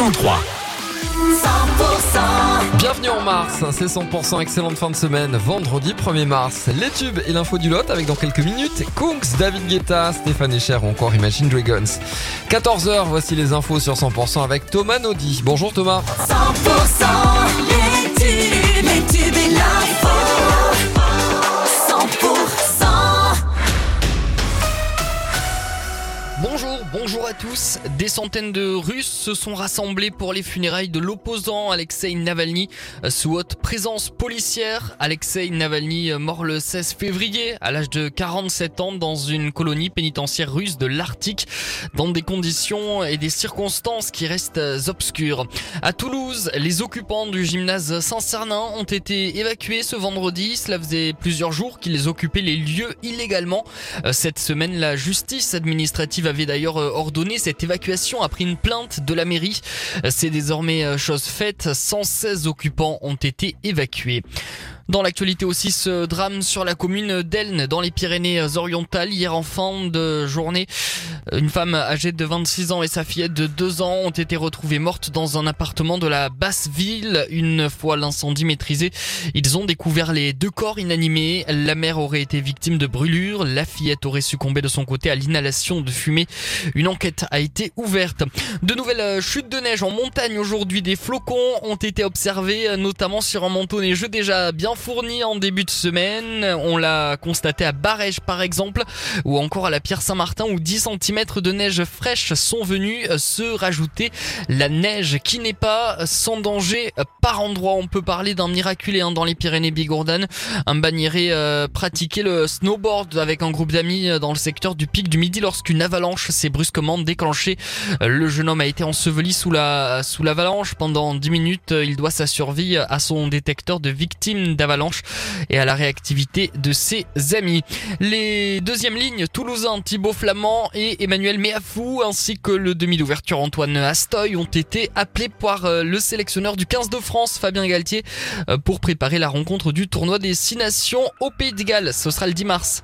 103. 100% Bienvenue en mars, c'est 100% excellente fin de semaine, vendredi 1er mars. Les tubes et l'info du lot avec dans quelques minutes Kunks, David Guetta, Stéphane Echer ou encore Imagine Dragons. 14h, voici les infos sur 100% avec Thomas Naudy. Bonjour Thomas. 100% les Bonjour, à tous. Des centaines de Russes se sont rassemblés pour les funérailles de l'opposant Alexei Navalny euh, sous haute présence policière. Alexei Navalny euh, mort le 16 février à l'âge de 47 ans dans une colonie pénitentiaire russe de l'Arctique dans des conditions et des circonstances qui restent euh, obscures. À Toulouse, les occupants du gymnase Saint-Cernin ont été évacués ce vendredi. Cela faisait plusieurs jours qu'ils occupaient les lieux illégalement. Cette semaine, la justice administrative avait d'ailleurs ordonné cette évacuation après une plainte de la mairie. C'est désormais euh, chose faite. 116 occupants ont été évacués. Dans l'actualité aussi, ce drame sur la commune d'Elne, dans les Pyrénées-Orientales. Hier en fin de journée, une femme âgée de 26 ans et sa fillette de 2 ans ont été retrouvées mortes dans un appartement de la basse ville. Une fois l'incendie maîtrisé, ils ont découvert les deux corps inanimés. La mère aurait été victime de brûlures. La fillette aurait succombé de son côté à l'inhalation de fumée. Enquête a été ouverte. De nouvelles chutes de neige en montagne aujourd'hui. Des flocons ont été observés, notamment sur un manteau neigeux déjà bien fourni en début de semaine. On l'a constaté à Barège par exemple, ou encore à la Pierre Saint-Martin où 10 cm de neige fraîche sont venus se rajouter. La neige qui n'est pas sans danger par endroit. On peut parler d'un miraculé hein, dans les Pyrénées bigourdanes. Un banniéré euh, pratiquait le snowboard avec un groupe d'amis euh, dans le secteur du pic du Midi lorsqu'une avalanche s'est brusquement déclenchée. Euh, Le jeune homme a été enseveli sous la sous l'avalanche pendant 10 minutes. Il doit sa survie à son détecteur de victimes d'avalanche et à la réactivité de ses amis. Les deuxièmes lignes toulousains Thibaut Flamand et Emmanuel Méafou ainsi que le demi d'ouverture Antoine Astoy ont été appelés par euh, le sélectionneur du 15 de France Fabien Galtier euh, pour préparer la rencontre du tournoi des 6 nations au Pays de Galles. Ce sera le 10 mars.